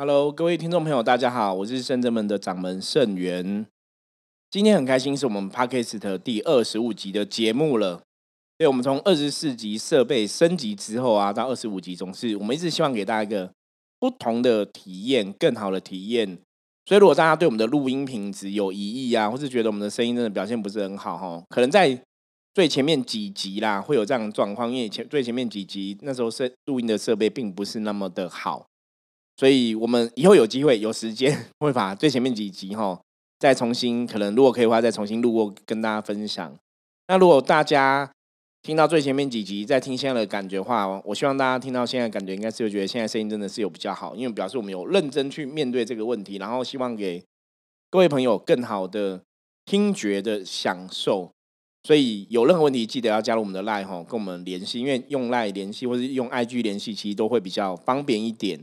Hello，各位听众朋友，大家好，我是圣真门的掌门圣元。今天很开心，是我们 Podcast 第二十五集的节目了。对，我们从二十四集设备升级之后啊，到二十五集，总是我们一直希望给大家一个不同的体验，更好的体验。所以，如果大家对我们的录音品质有疑义啊，或是觉得我们的声音真的表现不是很好哈，可能在最前面几集啦，会有这样的状况，因为前最前面几集那时候设录音的设备并不是那么的好，所以我们以后有机会有时间 会把最前面几集哈再重新，可能如果可以的话再重新录过跟大家分享。那如果大家听到最前面几集再听现在的感觉话，我希望大家听到现在感觉应该是会觉得现在声音真的是有比较好，因为表示我们有认真去面对这个问题，然后希望给各位朋友更好的听觉的享受。所以有任何问题，记得要加入我们的 Line 哈，跟我们联系，因为用 Line 联系或是用 IG 联系，其实都会比较方便一点。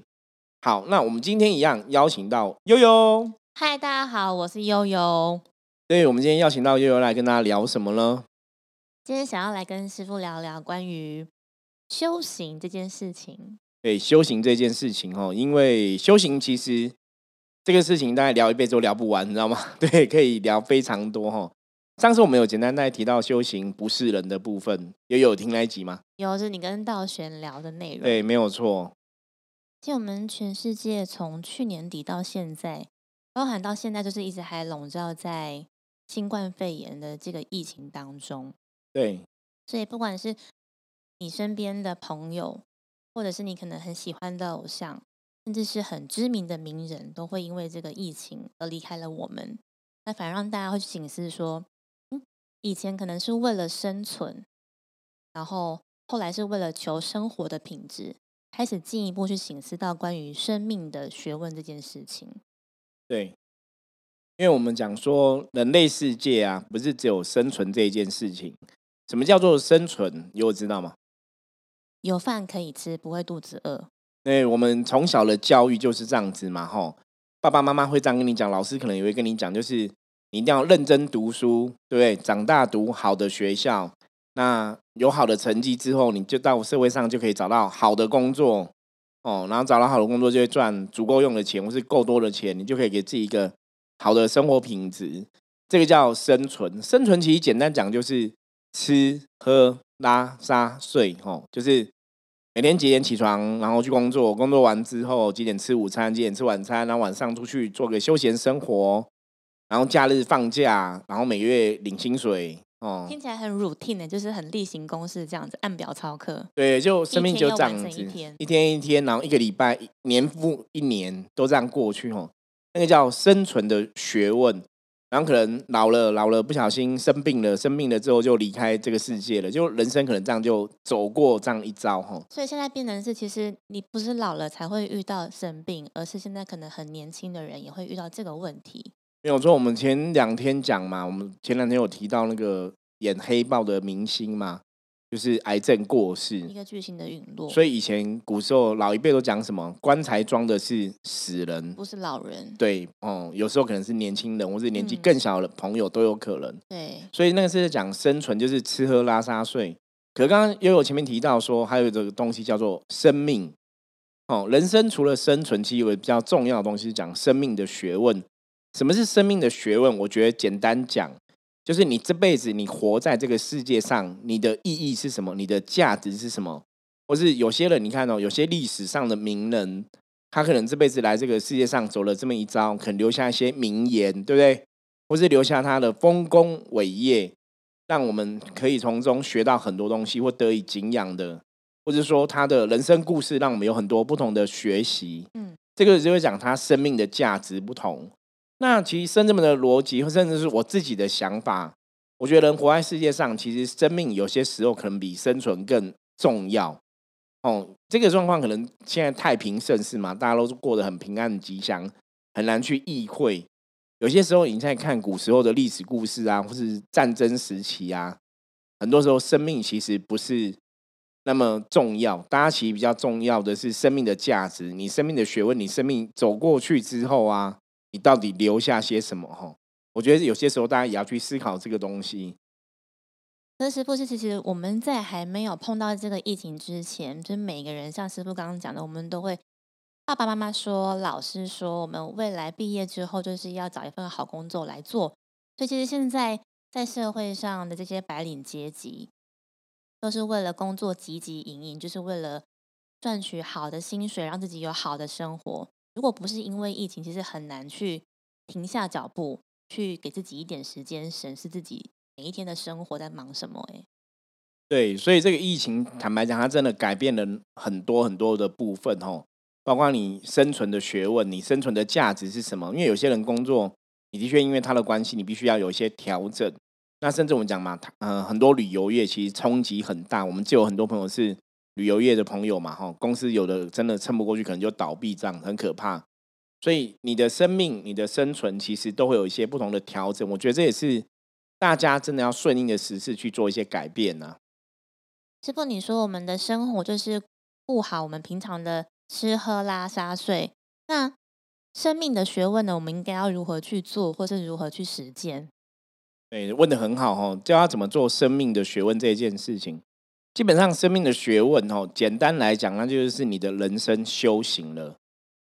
好，那我们今天一样邀请到悠悠。嗨，大家好，我是悠悠。对，我们今天邀请到悠悠来跟大家聊什么呢？今天想要来跟师傅聊聊关于修行这件事情。对，修行这件事情哦，因为修行其实这个事情大概聊一辈子都聊不完，你知道吗？对，可以聊非常多哈。上次我们有简单在提到修行不是人的部分，也有听那一集吗？有，是你跟道玄聊的内容。对，没有错。其实我们全世界从去年底到现在，包含到现在，就是一直还笼罩在新冠肺炎的这个疫情当中。对。所以不管是你身边的朋友，或者是你可能很喜欢的偶像，甚至是很知名的名人，都会因为这个疫情而离开了我们。那反而让大家会去警示说。以前可能是为了生存，然后后来是为了求生活的品质，开始进一步去醒思到关于生命的学问这件事情。对，因为我们讲说人类世界啊，不是只有生存这一件事情。什么叫做生存？有知道吗？有饭可以吃，不会肚子饿。对，我们从小的教育就是这样子嘛，吼，爸爸妈妈会这样跟你讲，老师可能也会跟你讲，就是。你一定要认真读书，对不对？长大读好的学校，那有好的成绩之后，你就到社会上就可以找到好的工作哦。然后找到好的工作，就会赚足够用的钱，或是够多的钱，你就可以给自己一个好的生活品质。这个叫生存。生存其实简单讲就是吃喝拉撒睡，吼，就是每天几点起床，然后去工作，工作完之后几点吃午餐，几点吃晚餐，然后晚上出去做个休闲生活。然后假日放假，然后每月领薪水，哦，听起来很 routine 的，就是很例行公事这样子，按表操课。对，就生命就这样子，一天一天，然后一个礼拜、年复一年都这样过去，哦，那个叫生存的学问。然后可能老了，老了不小心生病了，生病了之后就离开这个世界了，就人生可能这样就走过这样一遭，哈。所以现在变成是，其实你不是老了才会遇到生病，而是现在可能很年轻的人也会遇到这个问题。没有错，我们前两天讲嘛，我们前两天有提到那个演黑豹的明星嘛，就是癌症过世，一个巨星的陨落。所以以前古时候老一辈都讲什么，棺材装的是死人，不是老人。对，哦，有时候可能是年轻人，或是年纪更小的朋友都有可能。对，所以那个是讲生存，就是吃喝拉撒睡。可刚刚又有前面提到说，还有这个东西叫做生命。哦，人生除了生存，其实有比较重要的东西，是讲生命的学问。什么是生命的学问？我觉得简单讲，就是你这辈子你活在这个世界上，你的意义是什么？你的价值是什么？或是有些人，你看哦，有些历史上的名人，他可能这辈子来这个世界上走了这么一遭，可能留下一些名言，对不对？或是留下他的丰功伟业，让我们可以从中学到很多东西，或得以敬仰的，或者说他的人生故事，让我们有很多不同的学习。嗯，这个就会讲他生命的价值不同。那其实生这么的逻辑，甚至是我自己的想法，我觉得人活在世界上，其实生命有些时候可能比生存更重要。哦，这个状况可能现在太平盛世嘛，大家都是过得很平安、吉祥，很难去意会。有些时候你在看古时候的历史故事啊，或是战争时期啊，很多时候生命其实不是那么重要。大家其实比较重要的是生命的价值，你生命的学问，你生命走过去之后啊。到底留下些什么？哈，我觉得有些时候大家也要去思考这个东西。那师傅是，其实我们在还没有碰到这个疫情之前，就是每个人像师傅刚刚讲的，我们都会爸爸妈妈说，老师说，我们未来毕业之后就是要找一份好工作来做。所以其实现在在社会上的这些白领阶级，都是为了工作汲汲营营，就是为了赚取好的薪水，让自己有好的生活。如果不是因为疫情，其实很难去停下脚步，去给自己一点时间审视自己每一天的生活在忙什么。哎，对，所以这个疫情，坦白讲，它真的改变了很多很多的部分哦。包括你生存的学问，你生存的价值是什么？因为有些人工作，你的确因为他的关系，你必须要有一些调整。那甚至我们讲嘛，嗯，很多旅游业其实冲击很大。我们就有很多朋友是旅游业的朋友嘛，哈，公司有的真的撑不过去，可能就倒闭，这样很可怕。所以你的生命、你的生存，其实都会有一些不同的调整。我觉得这也是大家真的要顺应的时事去做一些改变呢。师傅，你说我们的生活就是顾好我们平常的。吃喝拉撒睡，那生命的学问呢？我们应该要如何去做，或是如何去实践？对，问的很好哦，教他怎么做生命的学问这件事情。基本上，生命的学问哦，简单来讲，那就是你的人生修行了。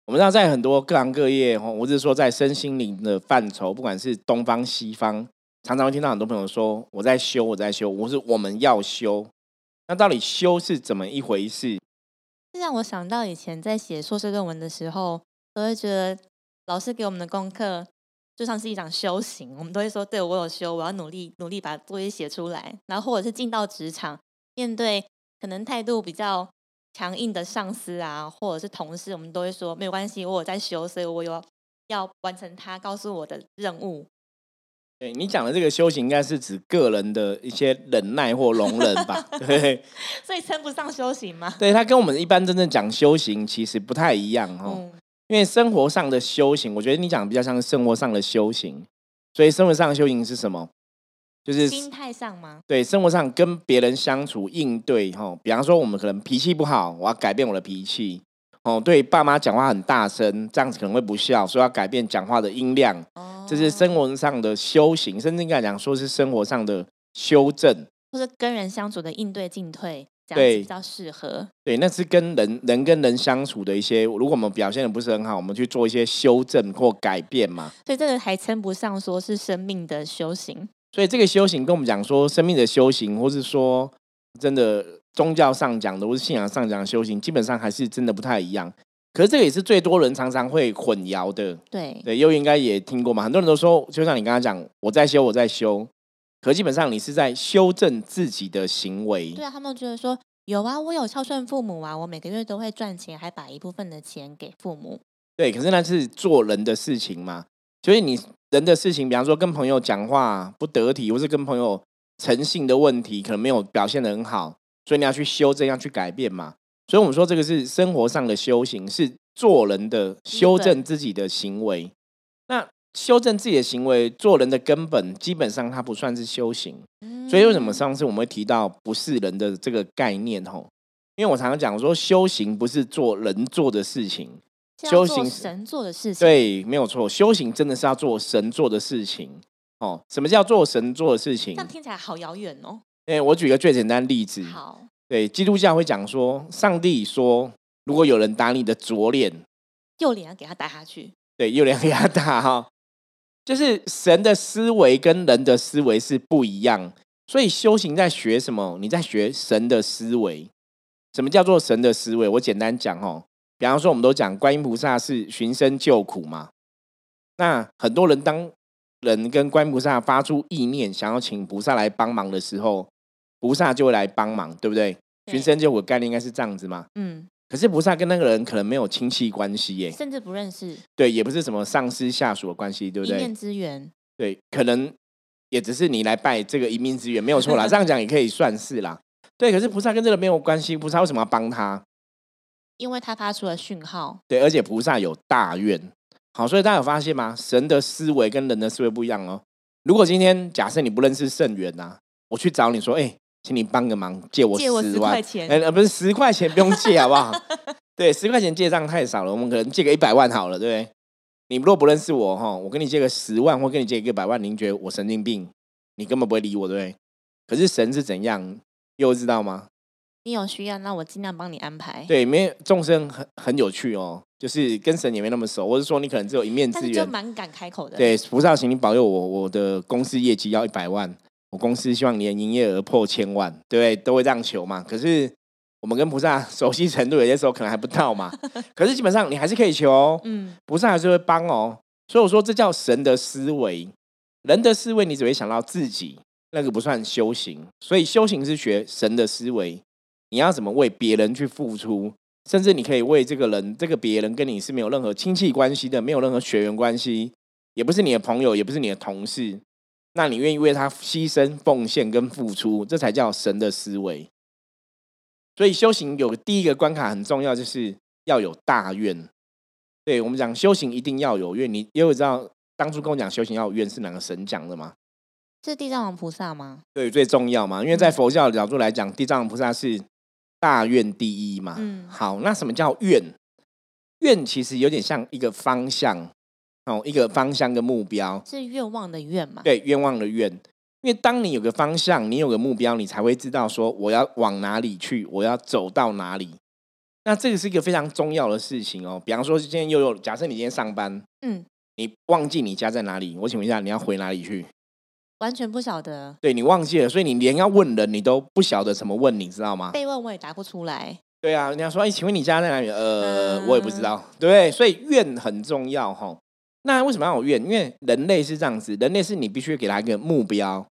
我们知道，在很多各行各业哦，我是说在身心灵的范畴，不管是东方西方，常常会听到很多朋友说：“我在修，我在修。”我是我们要修。那到底修是怎么一回事？这让我想到以前在写硕士论文的时候，都会觉得老师给我们的功课就像是一场修行。我们都会说：“对我有修，我要努力努力把作业写出来。”然后或者是进到职场，面对可能态度比较强硬的上司啊，或者是同事，我们都会说：“没有关系，我有在修，所以我有要完成他告诉我的任务。”对你讲的这个修行，应该是指个人的一些忍耐或容忍吧？对，所以称不上修行吗？对，它跟我们一般真正讲修行其实不太一样哦。因为生活上的修行，我觉得你讲比较像生活上的修行。所以生活上的修行是什么？就是心态上吗？对，生活上跟别人相处应对哈，比方说我们可能脾气不好，我要改变我的脾气。哦，对，爸妈讲话很大声，这样子可能会不孝，所以要改变讲话的音量。哦，这是生活上的修行，甚至应该讲说是生活上的修正，或者跟人相处的应对进退，这样子比较适合。对，那是跟人人跟人相处的一些，如果我们表现的不是很好，我们去做一些修正或改变嘛。所以这个还称不上说是生命的修行。所以这个修行跟我们讲说生命的修行，或是说真的。宗教上讲的，或是信仰上讲的修行，基本上还是真的不太一样。可是这个也是最多人常常会混淆的。对对，又应该也听过嘛。很多人都说，就像你刚刚讲，我在修，我在修。可基本上你是在修正自己的行为。对啊，他们觉得说有啊，我有孝顺父母啊，我每个月都会赚钱，还把一部分的钱给父母。对，可是那是做人的事情嘛。所以你人的事情，比方说跟朋友讲话不得体，或是跟朋友诚信的问题，可能没有表现的很好。所以你要去修正，要去改变嘛。所以我们说这个是生活上的修行，是做人的修正自己的行为。那修正自己的行为，做人的根本，基本上它不算是修行。所以为什么上次我们会提到不是人的这个概念？吼，因为我常常讲说，修行不是做人做的事情，修行神做的事情。对，没有错，修行真的是要做神做的事情。哦，什么叫做神做的事情？这样听起来好遥远哦。哎，我举个最简单的例子。好，对，基督教会讲说，上帝说，如果有人打你的左脸，右脸要给他打下去。对，右脸给他打哈。就是神的思维跟人的思维是不一样，所以修行在学什么？你在学神的思维。什么叫做神的思维？我简单讲哦，比方说，我们都讲观音菩萨是寻声救苦嘛。那很多人当。人跟观音菩萨发出意念，想要请菩萨来帮忙的时候，菩萨就会来帮忙，对不对？寻声救苦概念应该是这样子嘛？嗯。可是菩萨跟那个人可能没有亲戚关系耶，甚至不认识。对，也不是什么上司下属的关系，对不对？一面之缘。对，可能也只是你来拜这个一面之缘，没有错啦。这样讲也可以算是啦。对，可是菩萨跟这个没有关系，菩萨为什么要帮他？因为他发出了讯号。对，而且菩萨有大愿。好，所以大家有发现吗？神的思维跟人的思维不一样哦。如果今天假设你不认识圣元呐，我去找你说，哎，请你帮个忙，借我十万块钱。哎，不是十块钱不用借好不好？对，十块钱借账太少了，我们可能借个一百万好了，对不对？你如果不认识我哈，我跟你借个十万，或跟你借一个百万，您觉得我神经病？你根本不会理我，对不对？可是神是怎样？又知道吗？你有需要，那我尽量帮你安排。对，没有众生很很有趣哦，就是跟神也没那么熟，或者说你可能只有一面之缘就。蛮敢开口的。对，菩萨，请你保佑我，我的公司业绩要一百万，我公司希望年营业额破千万，对不对？都会这样求嘛。可是我们跟菩萨 熟悉程度，有些时候可能还不到嘛。可是基本上你还是可以求哦，嗯，菩萨还是会帮哦。所以我说这叫神的思维，人的思维你只会想到自己，那个不算修行。所以修行是学神的思维，你要怎么为别人去付出，甚至你可以为这个人，这个别人跟你是没有任何亲戚关系的，没有任何血缘关系，也不是你的朋友，也不是你的同事，那你愿意为他牺牲、奉献跟付出，这才叫神的思维。所以修行有个第一个关卡很重要，就是要有大愿。对我们讲修行一定要有愿，你因为知道当初跟我讲修行要有愿是哪个神讲的吗？是地藏王菩萨吗？对，最重要嘛，因为在嗯佛教的角度来讲，地藏王菩萨是大愿第一嘛。嗯好，那什么叫愿？愿其实有点像一个方向哦，一个方向跟目标。是愿望的愿嘛？对，愿望的愿。因为当你有个方向，你有个目标，你才会知道说我要往哪里去，我要走到哪里。那这个是一个非常重要的事情哦。比方说，今天又有，假设你今天上班，嗯，你忘记你家在哪里，我请问一下，你要回哪里去？完全不晓得，对你忘记了，所以你连要问人，你都不晓得怎么问，你知道吗？被问我也答不出来。对啊，人家说，哎，请问你家在哪里？呃，嗯我也不知道，对？所以愿很重要哈。那为什么要有愿？因为人类是这样子，人类是你必须给他一个目标，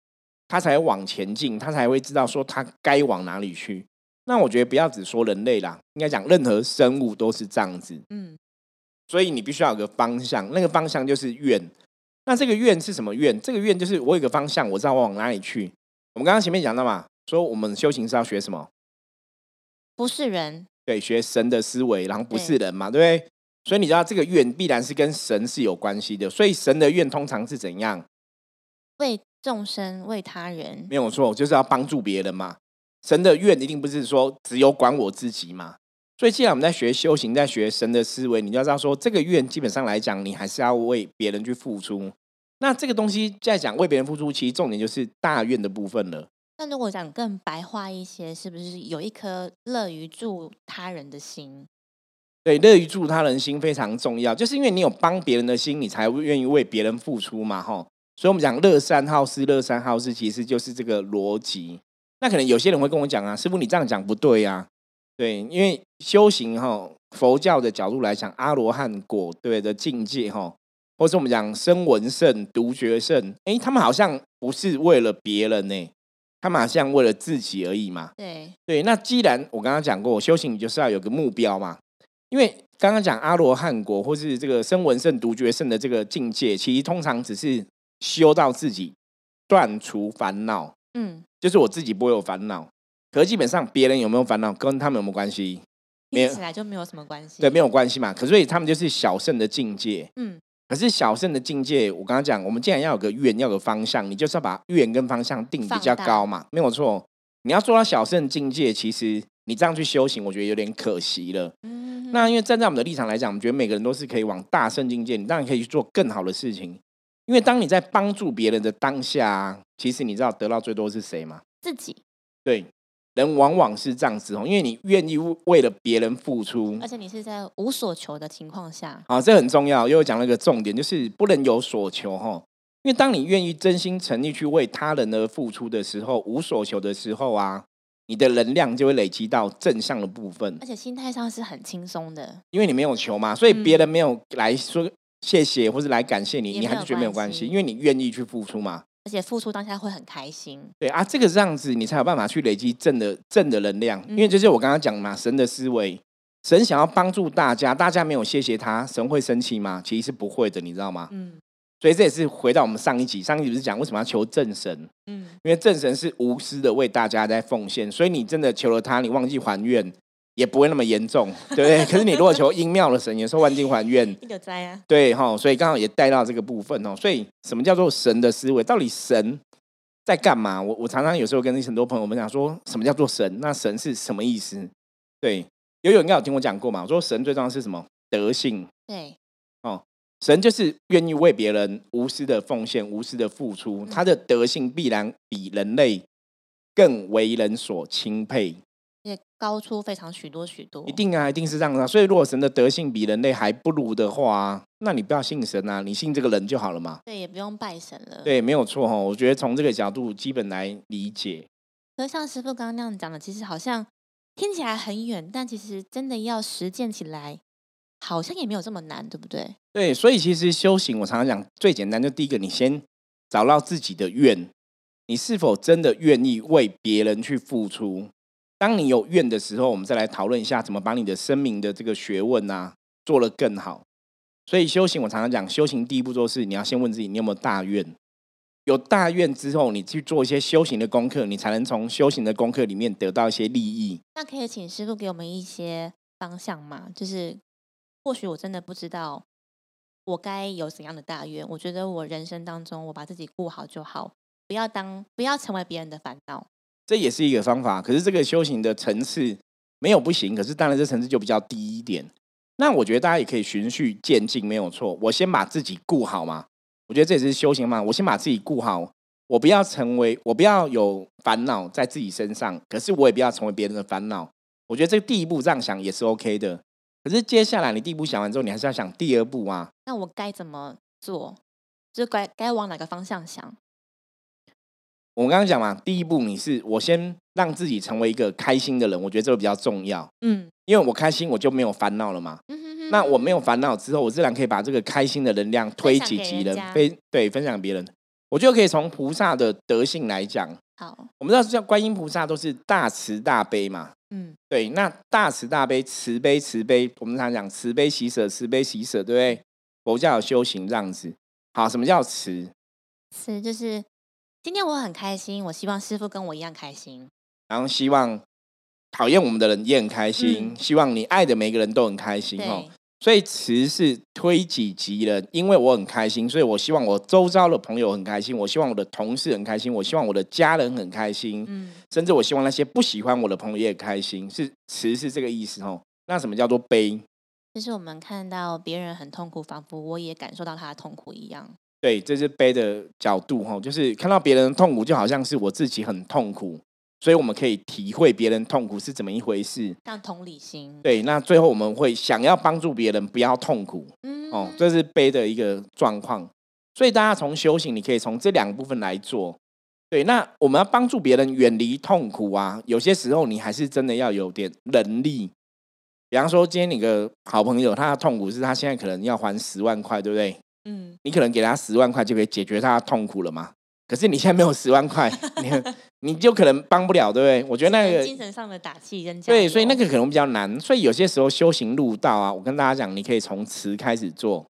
他才会往前进，他才会知道说他该往哪里去。那我觉得不要只说人类啦，应该讲任何生物都是这样子。嗯，所以你必须要有个方向，那个方向就是愿。那这个愿是什么愿？这个愿就是我有个方向，我知道我往哪里去。我们刚刚前面讲到嘛，说我们修行是要学什么？不是人，对，学神的思维，然后不是人嘛，对不对？所以你知道这个愿必然是跟神是有关系的。所以神的愿通常是怎样？为众生，为他人。没有错，就是要帮助别人嘛。神的愿一定不是说只有管我自己嘛。所以既然我们在学修行，在学神的思维，你就要知道说，这个愿基本上来讲，你还是要为别人去付出。那这个东西在讲为别人付出，其实重点就是大愿的部分了。那如果讲更白话一些，是不是有一颗乐于助他人的心？对，乐于助他人心非常重要，就是因为你有帮别人的心，你才会愿意为别人付出嘛，吼。所以，我们讲乐善好施，乐善好施，其实就是这个逻辑。那可能有些人会跟我讲啊，师傅你这样讲不对呀、对，因为修行哈，佛教的角度来讲，阿罗汉果对的境界哈，或是我们讲声闻圣、独觉圣，诶，他们好像不是为了别人呢，他们好像为了自己而已嘛。对，对，那既然我刚刚讲过，修行你就是要有个目标嘛。因为刚刚讲阿罗汉果或是这个声闻圣、独觉圣的这个境界，其实通常只是修到自己断除烦恼，嗯，就是我自己不会有烦恼。可是基本上别人有没有烦恼，跟他们有没有关系？没有听起来就没有什么关系。对，没有关系嘛。可所以他们就是小圣的境界。嗯，可是小圣的境界，我刚刚讲，我们既然要有个愿，要有个方向，你就是要把愿跟方向定比较高嘛，没有错。你要做到小圣境界，其实你这样去修行，我觉得有点可惜了。嗯，那因为站在我们的立场来讲，我们觉得每个人都是可以往大圣境界，你当然可以去做更好的事情。因为当你在帮助别人的当下啊，其实你知道得到最多是谁吗？自己，对，人往往是这样子哦，因为你愿意为了别人付出而，且你是在无所求的情况下，啊，这很重要。又讲了一个重点，就是不能有所求哈。因为当你愿意真心诚意去为他人而付出的时候，无所求的时候啊，你的能量就会累积到正向的部分而。且心态上是很轻松的。因为你没有求嘛，所以嗯别人没有来说谢谢或是来感谢你，你还是觉得没有关系，因为你愿意去付出嘛。而且付出当下会很开心，对啊，这个这样子，你才有办法去累积正的正的能量。因为就是我刚刚讲嘛，神的思维，神想要帮助大家，大家没有谢谢他，神会生气吗？其实是不会的，你知道吗？嗯所以这也是回到我们上一集，上一集不是讲为什么要求正神？嗯，因为正神是无私的为大家在奉献，所以你真的求了他，你忘记还愿也不会那么严重，对不对？可是你如果求阴庙的神，有时候忘记还愿，一个灾啊，对哈，所以刚好也带到这个部分哦。所以什么叫做神的思维？到底神在干嘛？我我常常有时候跟很多朋友们讲说，什么叫做神？那神是什么意思？对，有有应该有听我讲过嘛？我说神最重要是什么？德性。对，神就是愿意为别人无私的奉献、无私的付出，他的德性必然比人类更为人所钦佩。也高出非常许多许多。一定啊，一定是这样的。所以，如果神的德性比人类还不如的话，那你不要信神啊，你信这个人就好了嘛。对，也不用拜神了。对，没有错哈。我觉得从这个角度基本来理解。可像师傅刚刚那样讲的，其实好像听起来很远，但其实真的要实践起来，好像也没有这么难，对不对？对，所以其实修行，我常常讲最简单，就第一个，你先找到自己的愿，你是否真的愿意为别人去付出？当你有愿的时候，我们再来讨论一下怎么把你的生命的这个学问啊做得更好。所以修行，我常常讲，修行第一步就是你要先问自己，你有没有大愿？有大愿之后，你去做一些修行的功课，你才能从修行的功课里面得到一些利益。那可以请师傅给我们一些方向吗？就是或许我真的不知道我该有怎样的大愿。我觉得我人生当中，我把自己顾好就好，不要当不要成为别人的烦恼。这也是一个方法。可是这个修行的层次没有不行，可是当然这层次就比较低一点。那我觉得大家也可以循序渐进，没有错。我先把自己顾好嘛。我觉得这也是修行嘛。我先把自己顾好，我不要成为，我不要有烦恼在自己身上，可是我也不要成为别人的烦恼。我觉得这个第一步这样想也是 OK 的。可是接下来你第一步想完之后，你还是要想第二步啊。那我该怎么做？就该该往哪个方向想？我刚刚讲嘛，第一步你是我先让自己成为一个开心的人，我觉得这个比较重要。嗯，因为我开心，我就没有烦恼了嘛。那我没有烦恼之后，我自然可以把这个开心的能量推给别人，分对分享别人。我就可以从菩萨的德性来讲。好，我们知道叫观音菩萨都是大慈大悲嘛。嗯，对，那大慈大悲，慈悲慈悲，我们常讲慈悲喜舍，慈悲喜舍，对不对？佛教修行这样子。好，什么叫慈？慈就是今天我很开心，我希望师傅跟我一样开心，然后希望。讨厌我们的人也很开心，希望你爱的每个人都很开心哦。所以词是推己及人，因为我很开心，所以我希望我周遭的朋友很开心，我希望我的同事很开心，我希望我的家人很开心，嗯，甚至我希望那些不喜欢我的朋友也开心。是词是这个意思哦。那什么叫做悲？就是我们看到别人很痛苦，仿佛我也感受到他的痛苦一样。对，这是悲的角度哈，就是看到别人痛苦，就好像是我自己很痛苦。所以我们可以体会别人痛苦是怎么一回事，像同理心。对，那最后我们会想要帮助别人，不要痛苦。嗯，哦，这是悲的一个状况。所以大家从修行，你可以从这两个部分来做。对，那我们要帮助别人远离痛苦啊，有些时候你还是真的要有点能力。比方说，今天你个好朋友，他的痛苦是他现在可能要还十万块，对不对？嗯，你可能给他十万块就可以解决他的痛苦了吗？可是你现在没有十万块，你你就可能帮不了，对不对？我觉得那个精神上的打气跟对，所以那个可能比较难。所以有些时候修行路道啊，我跟大家讲，你可以从词开始做，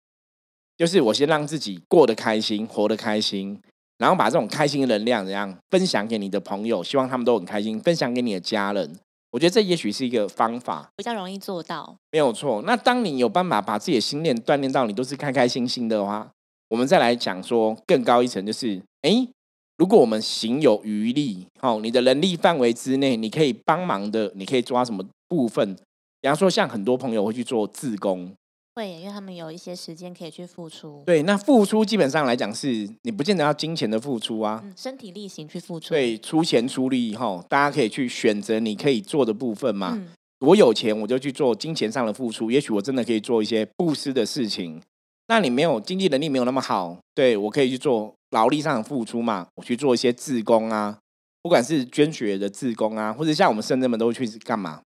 就是我先让自己过得开心，活得开心，然后把这种开心的能量怎样分享给你的朋友，希望他们都很开心，分享给你的家人。我觉得这也许是一个方法，比较容易做到，没有错。那当你有办法把自己的心念锻炼到你都是开开心心的话。我们再来讲说更高一层，就是哎，如果我们行有余力，好，你的能力范围之内，你可以帮忙的，你可以抓什么部分？比方说，像很多朋友会去做自工，会，因为他们有一些时间可以去付出。对，那付出基本上来讲，是你不见得要金钱的付出啊，身体力行去付出。对，出钱出力哈，大家可以去选择你可以做的部分嘛。我有钱，我就去做金钱上的付出，也许我真的可以做一些布施的事情。那你没有经济能力没有那么好，对我可以去做劳力上的付出嘛？我去做一些自工啊，不管是捐血的自工啊，或者像我们圣人们都会去干嘛？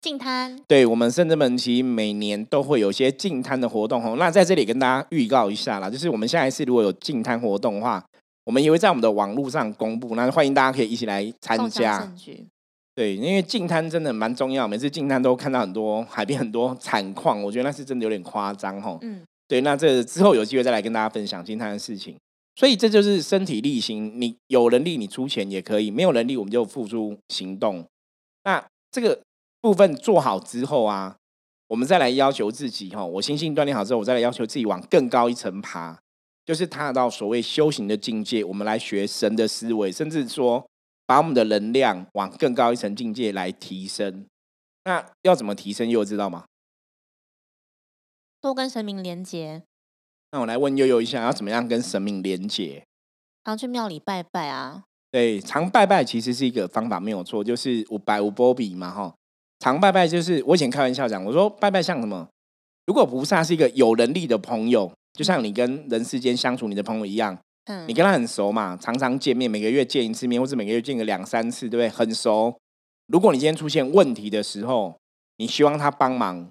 净滩。对我们圣人们其实每年都会有一些净滩的活动哦。那在这里跟大家预告一下啦，就是我们下一次如果有净滩活动的话，我们也会在我们的网络上公布，那欢迎大家可以一起来参加。对，因为净滩真的蛮重要，每次净滩都看到很多海边很多惨况，我觉得那是真的有点夸张哦。嗯。对，那这之后有机会再来跟大家分享净滩的事情。所以这就是身体力行，你有能力你出钱也可以，没有能力我们就付出行动。那这个部分做好之后啊，我们再来要求自己哈，我心性锻炼好之后，我再来要求自己往更高一层爬，就是踏到所谓修行的境界。我们来学神的思维，甚至说把我们的能量往更高一层境界来提升。那要怎么提升？又知道吗？多跟神明连接。那我来问悠悠一下，要怎么样跟神明连接？常去庙里拜拜啊。对，常拜拜其实是一个方法，没有错，就是五拜五波比嘛，哈。常拜拜就是我以前开玩笑讲，我说拜拜像什么？如果菩萨是一个有能力的朋友，就像你跟人世间相处你的朋友一样，嗯你跟他很熟嘛，常常见面，每个月见一次面，或者每个月见个两三次，对不对？很熟。如果你今天出现问题的时候，你希望他帮忙，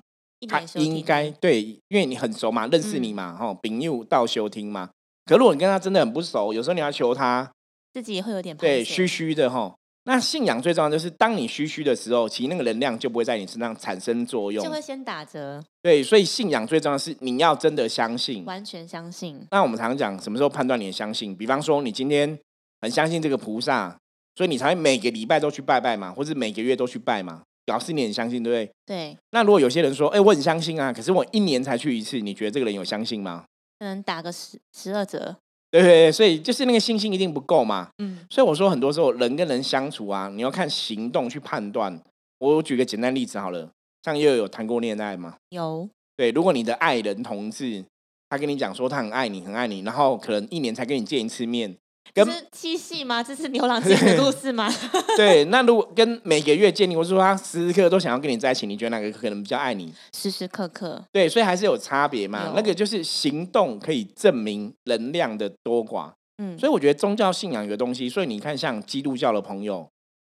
他应该对，因为你很熟嘛，认识你嗯嘛，哈、朋友到修听嘛。可如果你跟他真的很不熟，有时候你要求他，自己也会有点对，拍虚虚的哈。那信仰最重要就是，当你虚虚的时候，其实那个能量就不会在你身上产生作用就。会先打折，对，所以信仰最重要是你要真的相信。完全相信。那我们常常讲，什么时候判断你的相信？比方说，你今天很相信这个菩萨，所以你才会每个礼拜都去拜拜嘛，或者每个月都去拜嘛，表示你很相信，对不对？对，那如果有些人说，哎、我很相信啊，可是我一年才去一次，你觉得这个人有相信吗？可能打个十十二折。对对对，所以就是那个信心一定不够嘛。嗯，所以我说，很多时候人跟人相处啊，你要看行动去判断。我举个简单例子好了，像又有谈过恋爱吗？有对，如果你的爱人同志，他跟你讲说他很爱你，很爱你，然后可能一年才跟你见一次面，跟七夕吗？这是牛郎织女的故事吗？对，那如果跟每个月见你，或是说他时时刻刻都想要跟你在一起，你觉得哪个可能比较爱你？时时刻刻，对，所以还是有差别嘛。那有个就是行动可以证明能量的多寡。嗯，所以我觉得宗教信仰有个东西，所以你看，像基督教的朋友，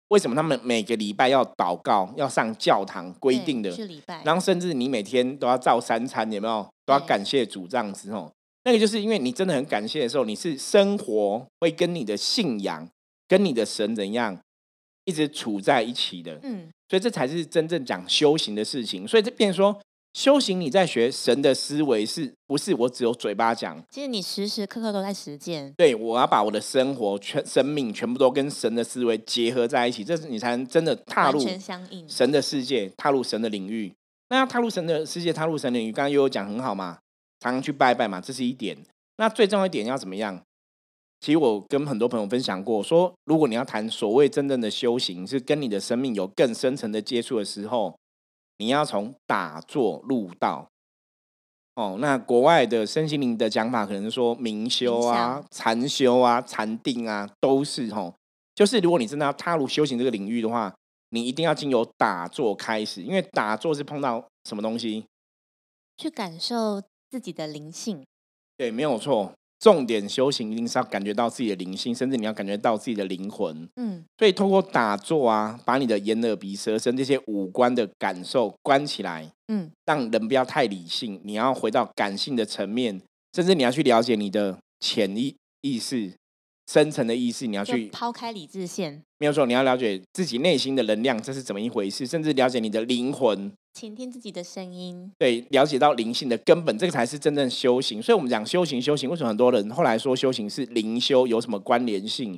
为什么他们每个礼拜要祷告，要上教堂规定的，去礼拜，然后甚至你每天都要照三餐，有没有？都要感谢主这样子哦。那个就是因为你真的很感谢的时候，你是生活会跟你的信仰、跟你的神怎样一直处在一起的，嗯，所以这才是真正讲修行的事情。所以这变说，修行你在学神的思维，是不是我只有嘴巴讲？其实你时时刻刻都在实践，对，我要把我的生活、全生命全部都跟神的思维结合在一起，这是你才能真的踏入。神的世界，踏入神的领域。那要踏入神的世界，踏入神的领域，刚刚又有讲很好嘛，常常去拜拜嘛，这是一点。那最重要一点要怎么样？其实我跟很多朋友分享过，说如果你要谈所谓真正的修行，是跟你的生命有更深层的接触的时候，你要从打坐入道。哦，那国外的身心灵的讲法，可能是说明修啊、禅修啊、禅定啊，都是吼。就是如果你真的要踏入修行这个领域的话，你一定要经由打坐开始，因为打坐是碰到什么东西？去感受自己的灵性，对，没有错。重点修行一定是要感觉到自己的灵性，甚至你要感觉到自己的灵魂。嗯，所以通过打坐啊，把你的眼、耳、鼻、舌、身这些五官的感受关起来，嗯，让人不要太理性，你要回到感性的层面，甚至你要去了解你的潜意意识、深层的意识，你要去抛开理智线，没有错，你要了解自己内心的能量，这是怎么一回事，甚至了解你的灵魂，倾听自己的声音，对，了解到灵性的根本，这个才是真正修行。所以，我们讲修行，修行为什么很多人后来说修行是灵修有什么关联性？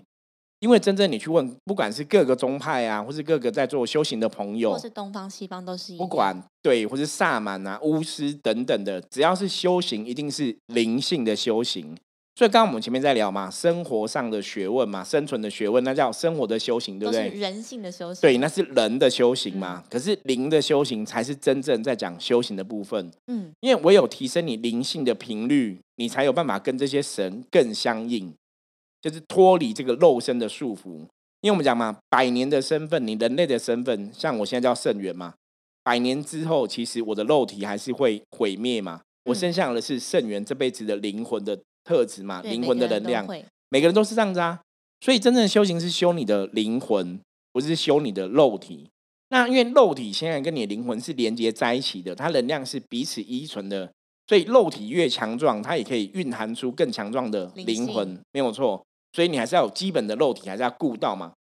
因为真正你去问，不管是各个宗派啊，或是各个在做修行的朋友或，是东方西方都是一样。不管对，或是萨满啊、巫师等等的，只要是修行，一定是灵性的修行。所以，刚刚我们前面在聊嘛，生活上的学问嘛，生存的学问，那叫生活的修行，对不对？人性的修行。对，那是人的修行嘛。可是灵的修行才是真正在讲修行的部分，嗯，因为唯有提升你灵性的频率，你才有办法跟这些神更相应，就是脱离这个肉身的束缚。因为我们讲嘛，百年的身份，你人类的身份，像我现在叫圣元嘛，百年之后，其实我的肉体还是会毁灭嘛。我嗯身上的是圣元这辈子的灵魂的特质嘛，灵魂的能量。每个人都是这样子啊。所以真正的修行是修你的灵魂，不是修你的肉体。那因为肉体现在跟你的灵魂是连接在一起的，它能量是彼此依存的，所以肉体越强壮，它也可以蕴含出更强壮的灵魂，没有错。所以你还是要有基本的肉体，还是要顾到嘛，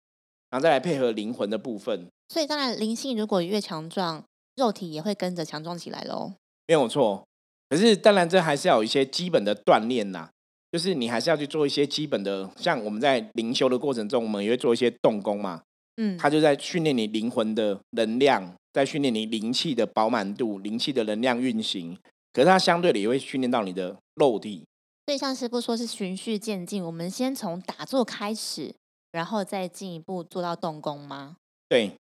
然后再来配合灵魂的部分，所以当然灵性如果越强壮，肉体也会跟着强壮起来喽。没有错。可是当然，这还是要有一些基本的锻炼啦。就是你还是要去做一些基本的，像我们在灵修的过程中，我们也会做一些动功嘛。嗯，它就在训练你灵魂的能量，在训练你灵气的饱满度、灵气的能量运行。可是它相对的也会训练到你的肉体。所以像师傅说是循序渐进，我们先从打坐开始，然后再进一步做到动功吗？对，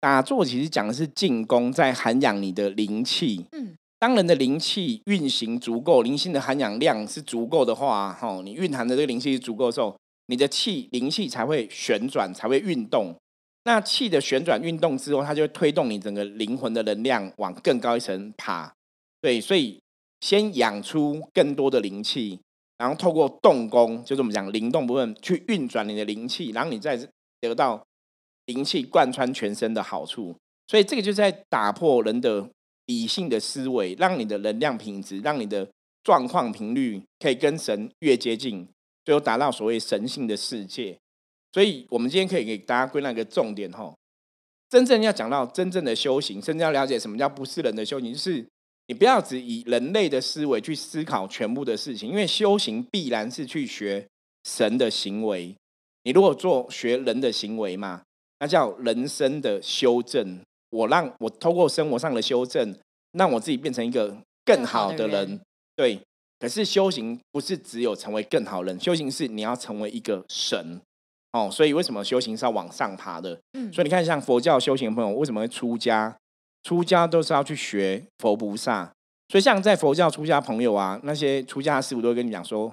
打坐其实讲的是进攻，在涵养你的灵气。嗯，当人的灵气运行足够，灵性的含氧量是足够的话，哈，你蕴含的这个灵气是足够的时候，你的气灵气才会旋转，才会运动。那气的旋转运动之后，它就会推动你整个灵魂的能量往更高一层爬。对，所以先养出更多的灵气，然后透过动功，就是我们讲灵动部分去运转你的灵气，然后你再得到灵气贯穿全身的好处。所以这个就是在打破人的理性的思维，让你的能量品质，让你的状况频率可以跟神越接近，最后达到所谓神性的世界。所以，我们今天可以给大家归纳一个重点哈，真正要讲到真正的修行，甚至要了解什么叫不是人的修行，就是你不要只以人类的思维去思考全部的事情，因为修行必然是去学神的行为。你如果做学人的行为嘛，那叫人生的修正。我让我通过生活上的修正，让我自己变成一个更好的人。对，可是修行不是只有成为更好人，修行是你要成为一个神。哦，所以为什么修行是要往上爬的？嗯，所以你看，像佛教修行的朋友，为什么会出家？出家都是要去学佛菩萨。所以，像在佛教出家朋友啊，那些出家师傅都会跟你讲说：“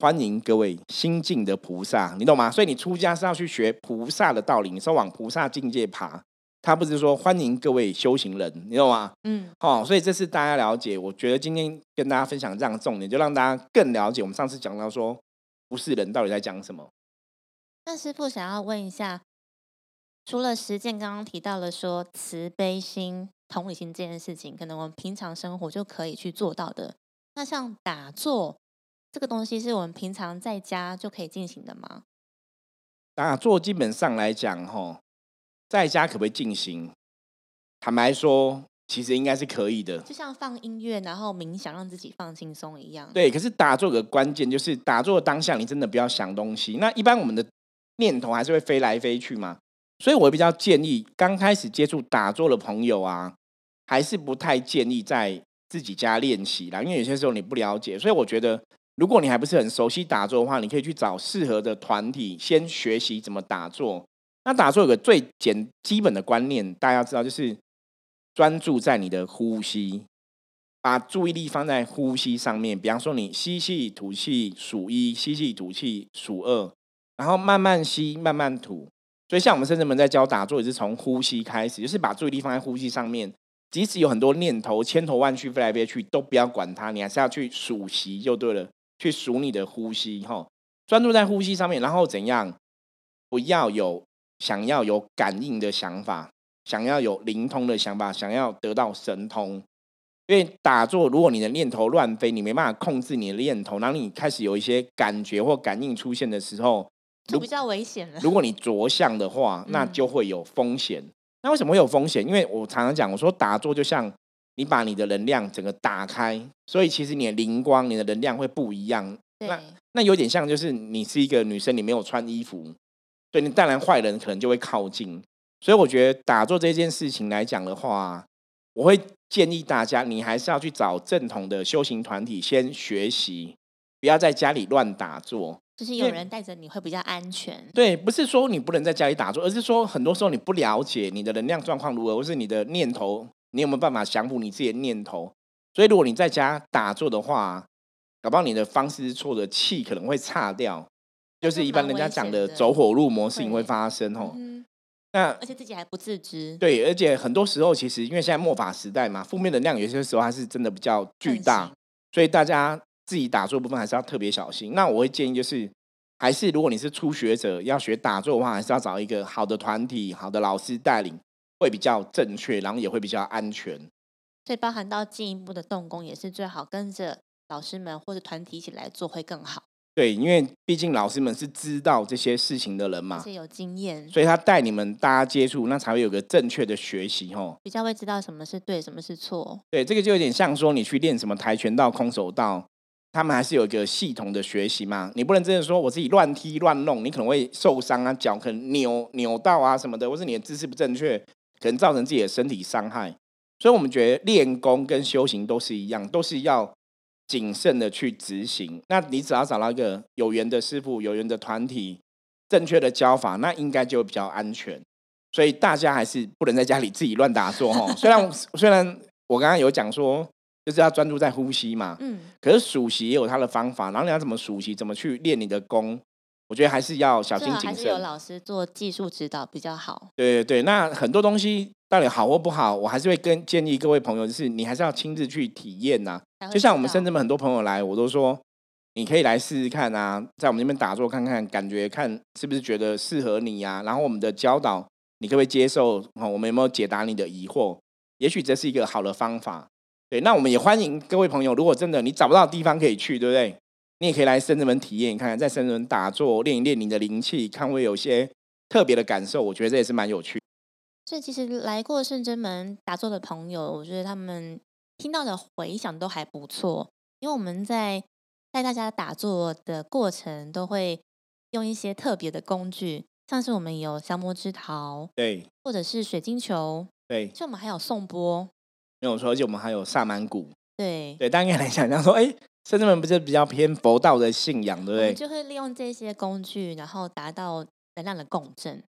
欢迎各位新进的菩萨。”你懂吗？所以你出家是要去学菩萨的道理，你是往菩萨境界爬。他不是说欢迎各位修行人，你懂吗？嗯，哦，所以这是大家了解。我觉得今天跟大家分享这样的重点，就让大家更了解我们上次讲到说不是人到底在讲什么。那师傅想要问一下，除了实践刚刚提到了说慈悲心、同理心这件事情，可能我们平常生活就可以去做到的。那像打坐这个东西，是我们平常在家就可以进行的吗？打坐基本上来讲，哈，在家可不可以进行？坦白说，其实应该是可以的。就像放音乐，然后冥想，让自己放轻松一样。对，可是打坐有个关键，就是打坐当下，你真的不要想东西。那一般我们的念头还是会飞来飞去嘛，所以我比较建议刚开始接触打坐的朋友啊，还是不太建议在自己家练习啦，因为有些时候你不了解，所以我觉得如果你还不是很熟悉打坐的话，你可以去找适合的团体先学习怎么打坐。那打坐有个最简基本的观念，大家要知道就是专注在你的呼吸，把注意力放在呼吸上面。比方说你吸气吐气数一，吸气吐气数二。然后慢慢吸，慢慢吐。所以像我们深圳们在教打坐，也是从呼吸开始，就是把注意力放在呼吸上面。即使有很多念头千头万绪飞来飞去，都不要管它，你还是要去数息就对了，去数你的呼吸，哈，专注在呼吸上面。然后怎样？不要有想要有感应的想法，想要有灵通的想法，想要得到神通。因为打坐，如果你的念头乱飞，你没办法控制你的念头，然后你开始有一些感觉或感应出现的时候。就比较危险了。如果你着相的话，那就会有风险。那为什么会有风险？因为我常常讲，我说打坐就像你把你的能量整个打开，所以其实你的灵光、你的能量会不一样。那那有点像，就是你是一个女生，你没有穿衣服，所以你当然坏人可能就会靠近。所以我觉得打坐这件事情来讲的话，我会建议大家，你还是要去找正统的修行团体先学习，不要在家里乱打坐。就是有人带着你会比较安全。对，不是说你不能在家里打坐，而是说很多时候你不了解你的能量状况如何，或是你的念头，你有没有办法降服你自己的念头？所以如果你在家打坐的话，搞不好你的方式是错的，气可能会差掉，就是一般人家讲的走火入魔事情会发生哦。那而且自己还不自知。对，而且很多时候其实因为现在末法时代嘛，负面能量有些时候还是真的比较巨大，所以大家。自己打坐部分还是要特别小心。那我会建议就是，还是如果你是初学者要学打坐的话，还是要找一个好的团体、好的老师带领，会比较正确，然后也会比较安全。所以包含到进一步的动工，也是最好跟着老师们或者团体一起来做会更好。对，因为毕竟老师们是知道这些事情的人嘛，是有经验，所以他带你们大家接触，那才会有个正确的学习吼，比较会知道什么是对，什么是错。对，这个就有点像说你去练什么跆拳道、空手道。他们还是有一个系统的学习嘛，你不能真的说我自己乱踢乱弄，你可能会受伤啊，脚可能扭扭到啊什么的，或是你的姿势不正确，可能造成自己的身体伤害。所以，我们觉得练功跟修行都是一样，都是要谨慎的去执行。那你只要找到一个有缘的师傅、有缘的团体、正确的教法，那应该就比较安全。所以，大家还是不能在家里自己乱打坐哈。虽然虽然我刚刚有讲说。就是要专注在呼吸嘛，嗯，可是数息也有它的方法，然后你要怎么数息，怎么去练你的功，我觉得还是要小心谨慎还是有。老师做技术指导比较好。对对对，那很多东西到底好或不好，我还是会跟建议各位朋友，就是你还是要亲自去体验呐、就像我们深圳们很多朋友来，我都说你可以来试试看啊，在我们那边打坐看看，感觉看是不是觉得适合你呀、然后我们的教导，你可不可以接受？哦，我们有没有解答你的疑惑？也许这是一个好的方法。对，那我们也欢迎各位朋友，如果真的你找不到地方可以去，对不对？你也可以来深圳门体验看看，在深圳门打坐练一练你的灵气，看会有些特别的感受。我觉得这也是蛮有趣的。所以其实来过圣真门打坐的朋友，我觉得他们听到的回响都还不错，因为我们在带大家打坐的过程，都会用一些特别的工具，像是我们有降魔之桃，对或者是水晶球，对，就我们还有颂钵，没有错，而且我们还有萨满鼓。对，对，大家可以来想象说，哎，深圳门不是比较偏佛道的信仰，对不对？就会利用这些工具，然后达到能量的共振。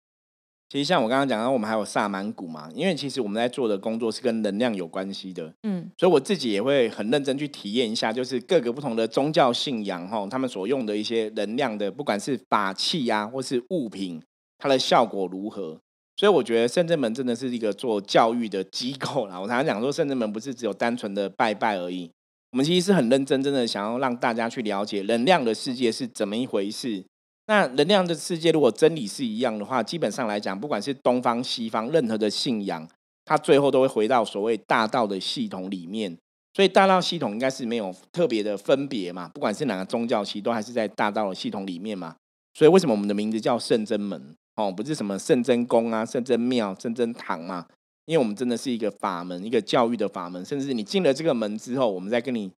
其实像我刚刚讲到，我们还有萨满鼓嘛，因为其实我们在做的工作是跟能量有关系的，嗯，所以我自己也会很认真去体验一下，就是各个不同的宗教信仰哈，他们所用的一些能量的，不管是法器呀、或是物品，它的效果如何。所以我觉得圣正门真的是一个做教育的机构啦。我常常讲说，圣正门不是只有单纯的拜拜而已，我们其实是很认真，真的想要让大家去了解能量的世界是怎么一回事。那能量的世界如果真理是一样的话，基本上来讲，不管是东方西方，任何的信仰，它最后都会回到所谓大道的系统里面。所以大道系统应该是没有特别的分别嘛，不管是哪个宗教，其实都还是在大道的系统里面嘛。所以为什么我们的名字叫圣真门？哦，不是什么圣真宫啊、圣真庙、圣真堂嘛？因为我们真的是一个法门，一个教育的法门，甚至你进了这个门之后，我们再跟你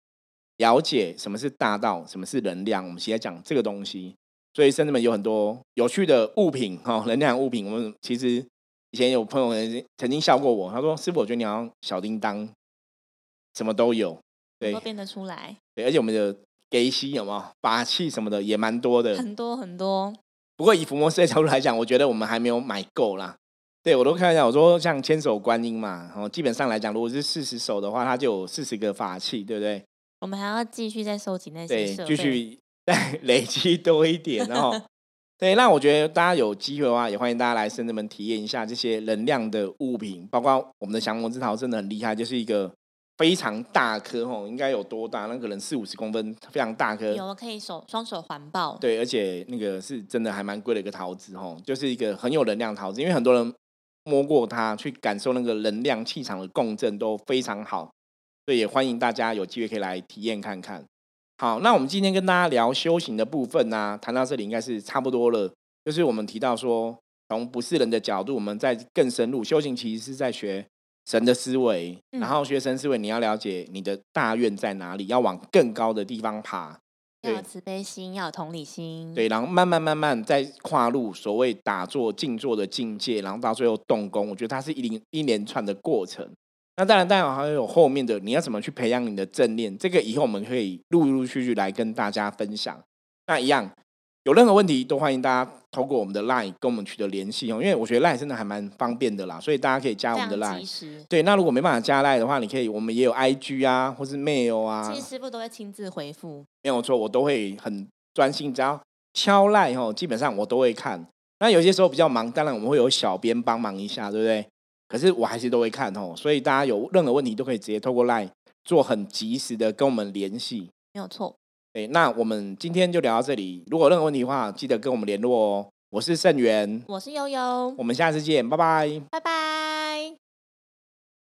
了解什么是大道，什么是能量，我们现在讲这个东西。所以甚至们有很多有趣的物品哈、哦，能量物品。我们其实以前有朋友曾经笑过我，他说：“师傅，我觉得你好像小叮当，什么都有。”对都变得出来，对，而且我们的给息有没有法器什么的也蛮多的。很多很多。不过以伏魔师的角度来讲，我觉得我们还没有买够啦。对我都看一下，我说像千手观音嘛，然后基本上来讲，如果是四十手的话，它就有四十个法器，对不对？我们还要继续再收集那些对，继续再 累积多一点，然后 对，那我觉得大家有机会的话，也欢迎大家来深圳门体验一下这些能量的物品，包括我们的降魔之桃真的很厉害，就是一个非常大颗哦，应该有多大？那可能四五十公分，非常大颗。有可以手双手环抱，对，而且那个是真的还蛮贵的一个桃子哦，就是一个很有能量桃子，因为很多人摸过它，去感受那个能量气场的共振都非常好，所以也欢迎大家有机会可以来体验看看。好，那我们今天跟大家聊修行的部分呢、谈到这里应该是差不多了。就是我们提到说，从不是人的角度，我们在更深入修行，其实是在学神的思维，嗯然后学神思维，你要了解你的大愿在哪里，要往更高的地方爬。对要有慈悲心，要有同理心，对，然后慢慢慢慢再跨入所谓打坐、静坐的境界，然后到最后动工。我觉得它是一连一连串的过程。那当然，当然还有后面的，你要怎么去培养你的正念，这个以后我们可以陆陆续续来跟大家分享。那一样，有任何问题都欢迎大家透过我们的 LINE 跟我们取得联系哦，因为我觉得 LINE 真的还蛮方便的啦，所以大家可以加我们的 LINE。对，那如果没办法加 LINE 的话，你可以，我们也有 IG 啊，或是 Mail 啊，其实师傅都会亲自回复，没有错，我都会很专心，只要敲 LINE 哦，基本上我都会看。那有些时候比较忙，当然我们会有小编帮忙一下，对不对？可是我还是都会看哦，所以大家有任何问题都可以直接透过 LINE 做很及时的跟我们联系。没有错。对，那我们今天就聊到这里。如果有任何问题的话，记得跟我们联络哦。我是盛元，我是悠悠，我们下次见，拜拜拜。拜